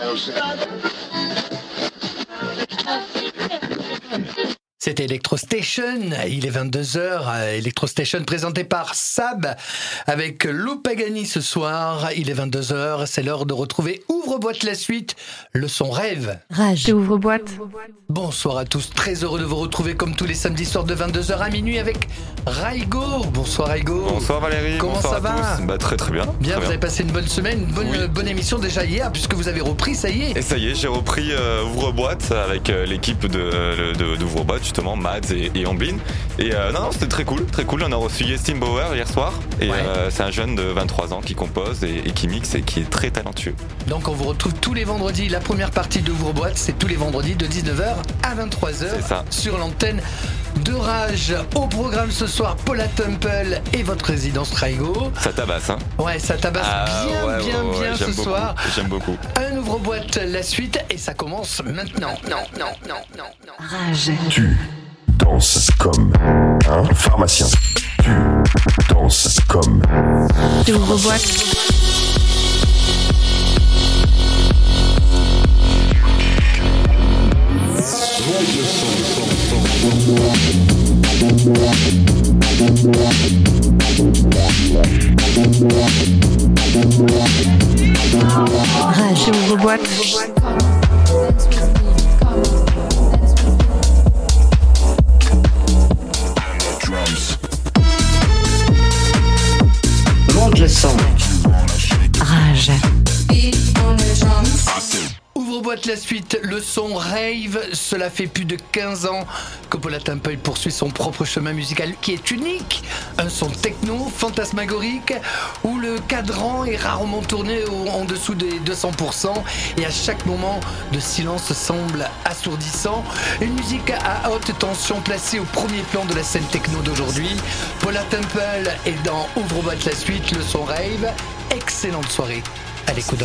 Deus é. C'était Electrostation, il est 22h, Electrostation présenté par Sab avec Lou Pagani ce soir, il est 22h, c'est l'heure de retrouver Ouvre-boîte la suite, le son rêve. Rage. Ouvre-boîte. Bonsoir à tous, très heureux de vous retrouver comme tous les samedis soirs de 22h à minuit avec Raigo. Bonsoir Raigo. Bonsoir Valérie. Comment Bonsoir ça à va tous. Bah, Très très bien. Bien, Très vous avez passé une bonne semaine, une bonne, Oui. bonne émission déjà hier puisque vous avez repris, ça y est. Et ça y est, j'ai repris euh, Ouvre-boîte avec euh, l'équipe de, de, d'Ouvre-boîte, justement, Mads et, et Amblin. Et euh, non, non, c'était très cool, très cool. On a reçu Yestin Bauer hier soir. Et Ouais. euh, c'est un jeune de 23 ans qui compose et, et qui mixe et qui est très talentueux. Donc on vous retrouve tous les vendredis. La première partie de Ouvre-boîte, c'est tous les vendredis de 19h à 23h C'est ça. sur l'antenne de Rage. Au programme ce soir, Paula Temple et votre résidence Raigo. Ça tabasse, hein Ouais, ça tabasse Ah, bien, ouais, bien, ouais, bien ce beaucoup, soir. J'aime beaucoup. Un ouvre-boîte, la suite, et ça commence maintenant. Non, non, non, non, non. Rage. Tu danses comme un pharmacien. Tu danses comme Ouvre-boîte. Rage. Ouvre-boîte. Monte Ouvre-boîte la suite, le son rave, cela fait plus de 15 ans que Paula Temple poursuit son propre chemin musical qui est unique. Un son techno, fantasmagorique, où le cadran est rarement tourné en dessous des 200% et à chaque moment de silence semble assourdissant. Une musique à haute tension placée au premier plan de la scène techno d'aujourd'hui. Paula Temple est dans Ouvre-boîte la suite, le son rave. Excellente soirée à l'écoute de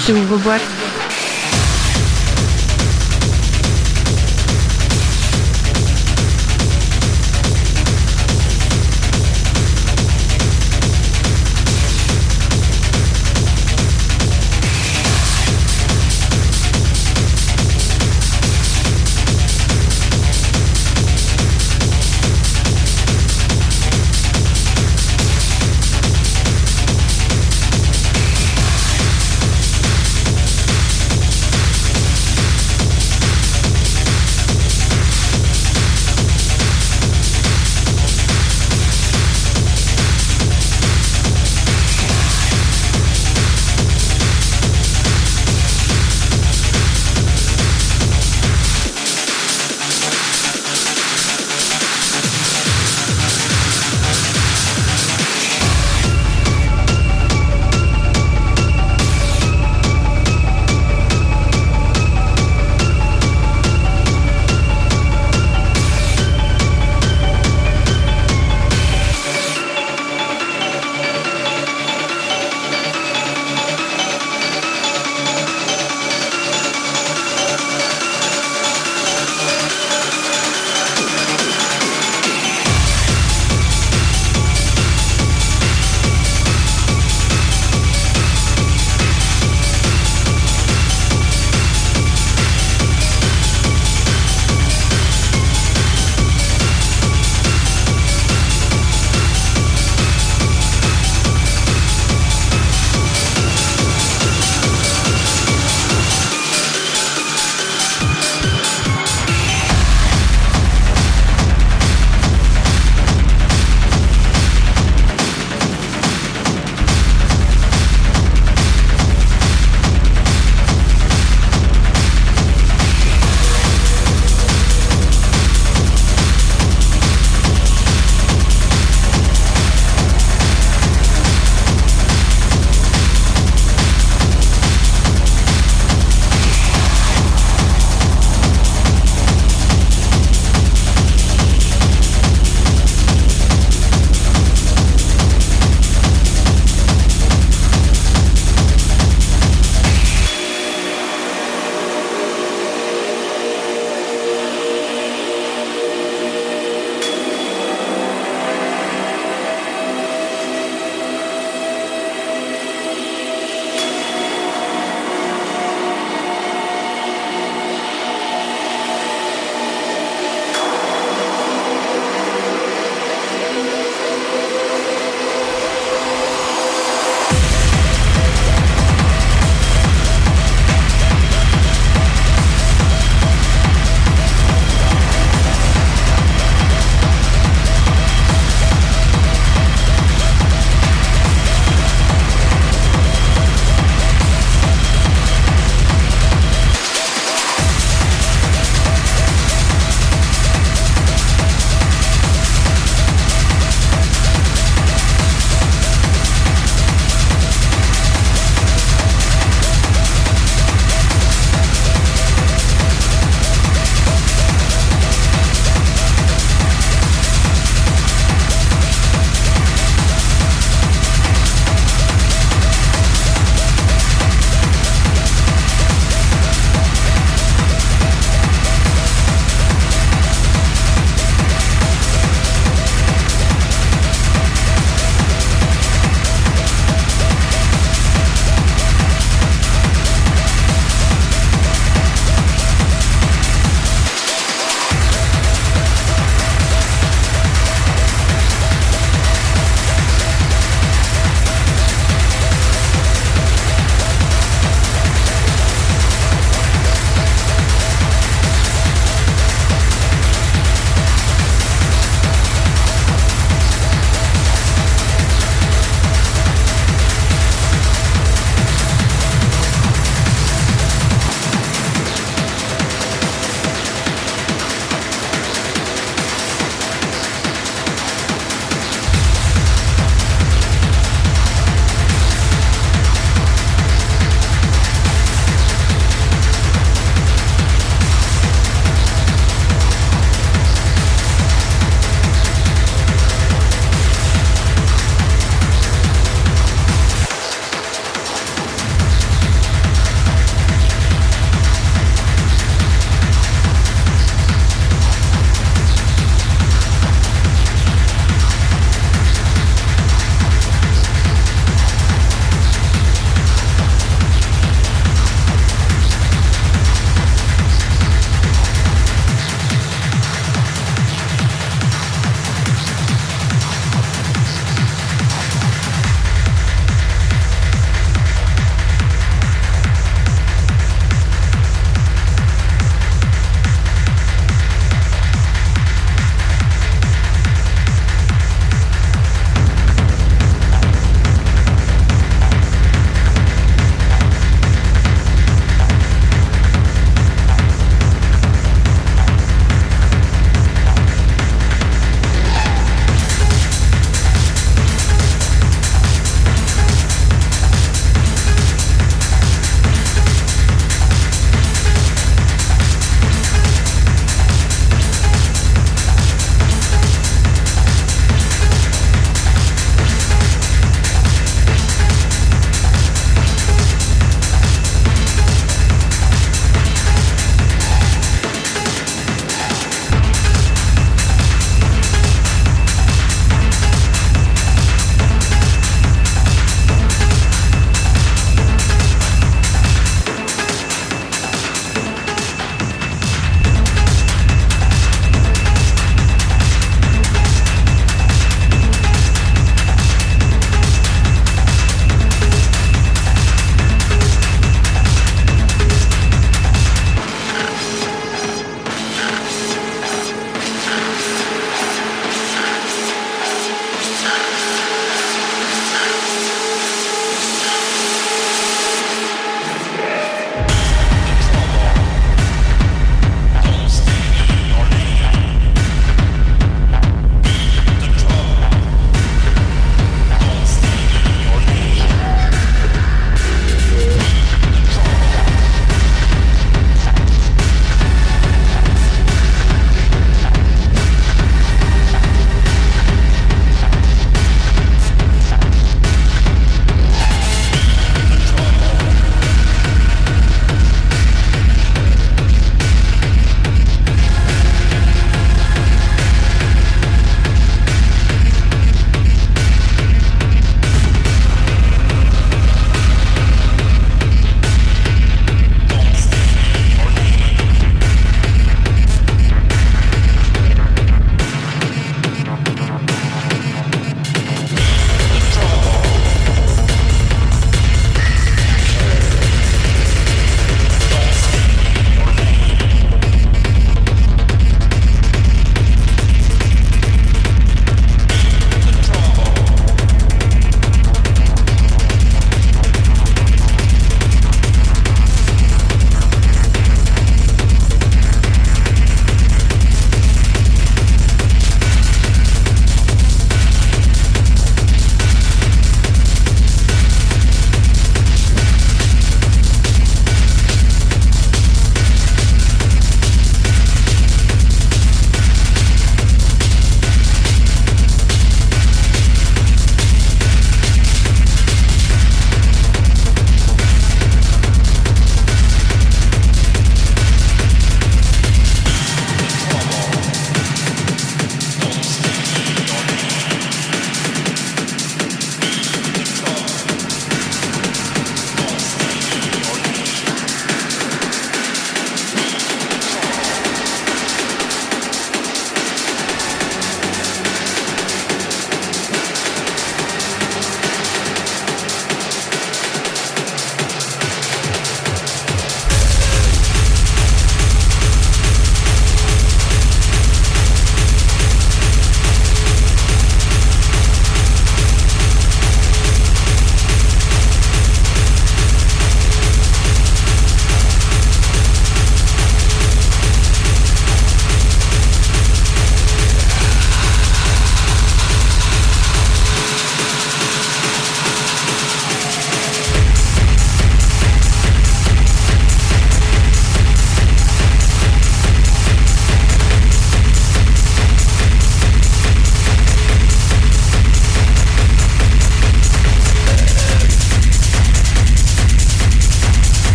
Rage. Ouvre-boîte.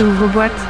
Rage. J'ouvre boîte.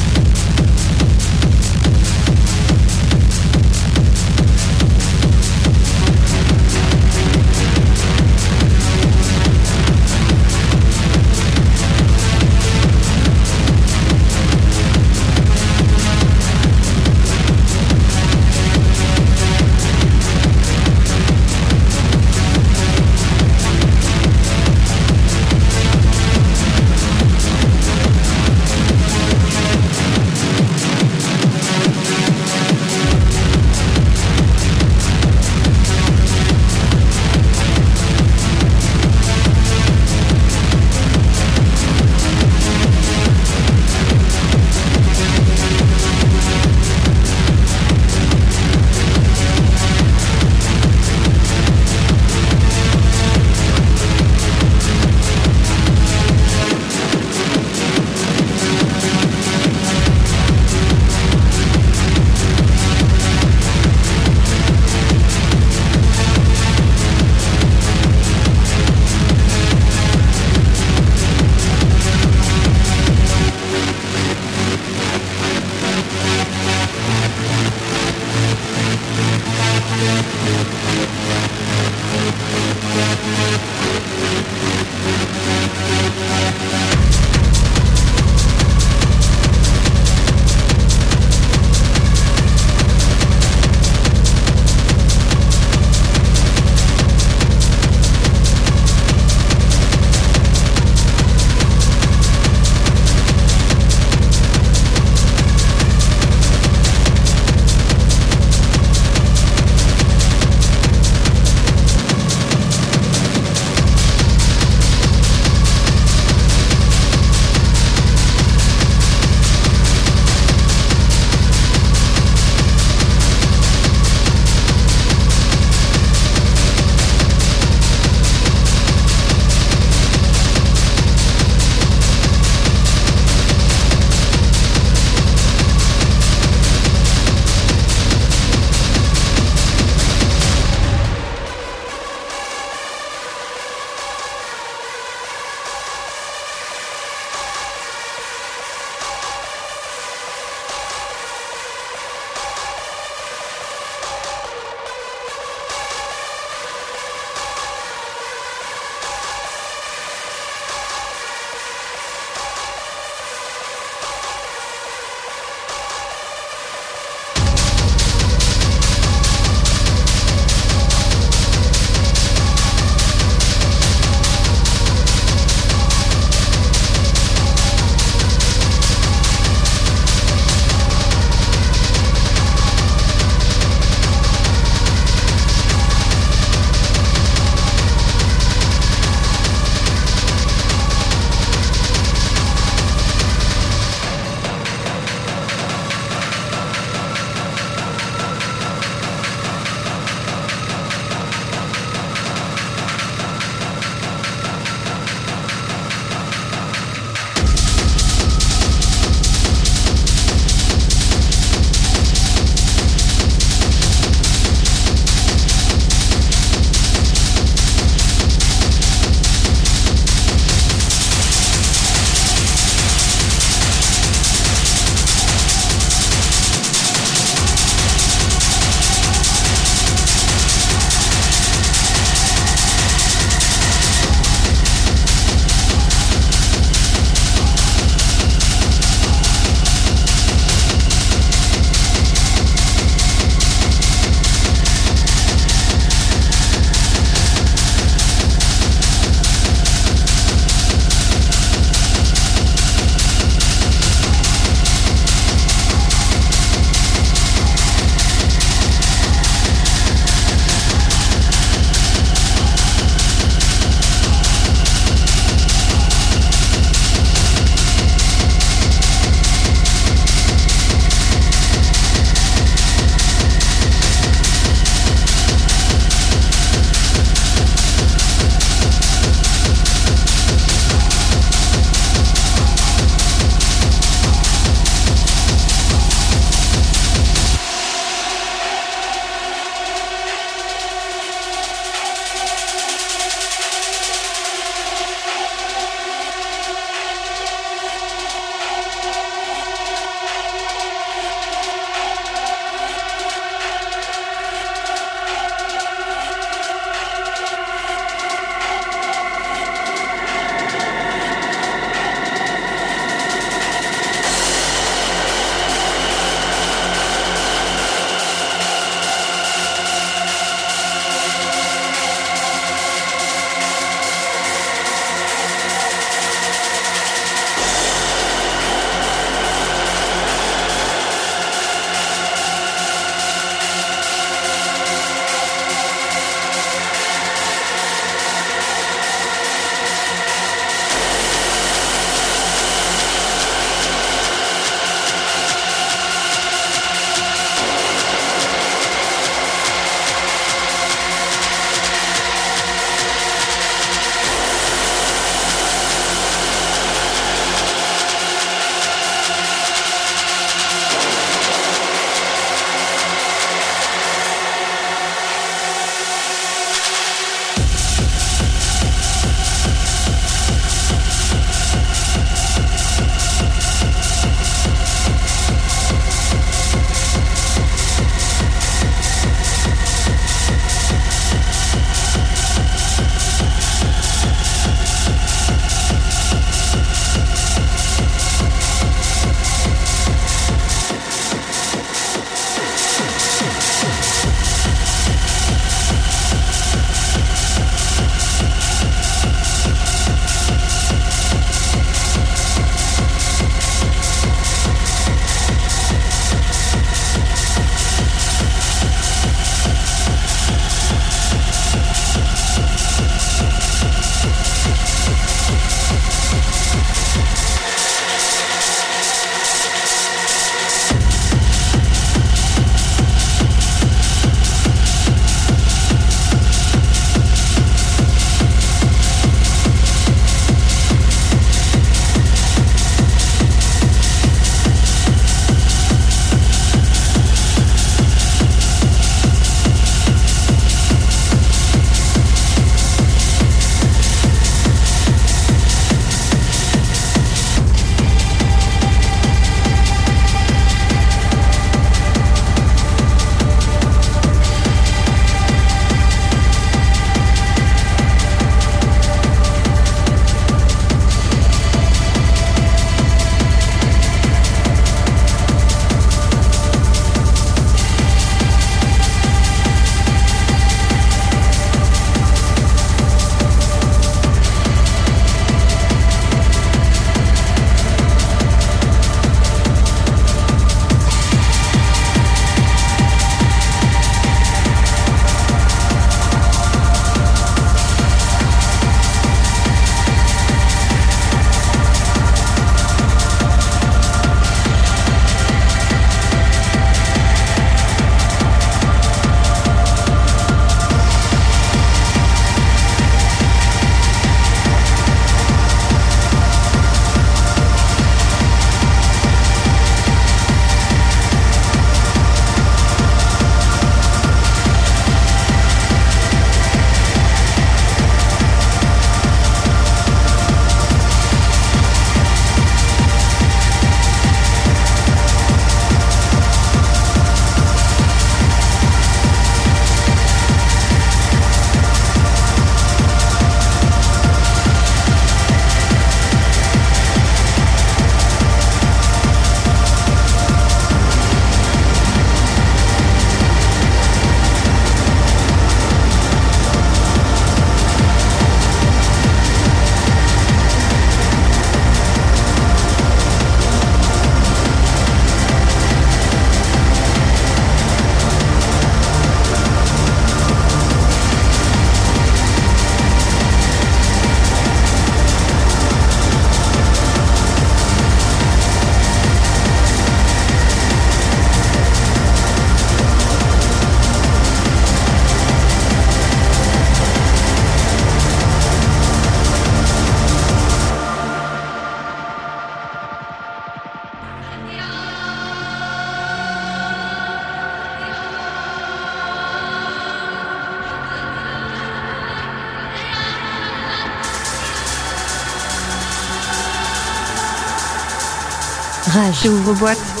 Rage. Ouvre-boîte. C'était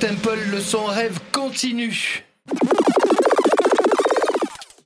Temple, le son rêve continue.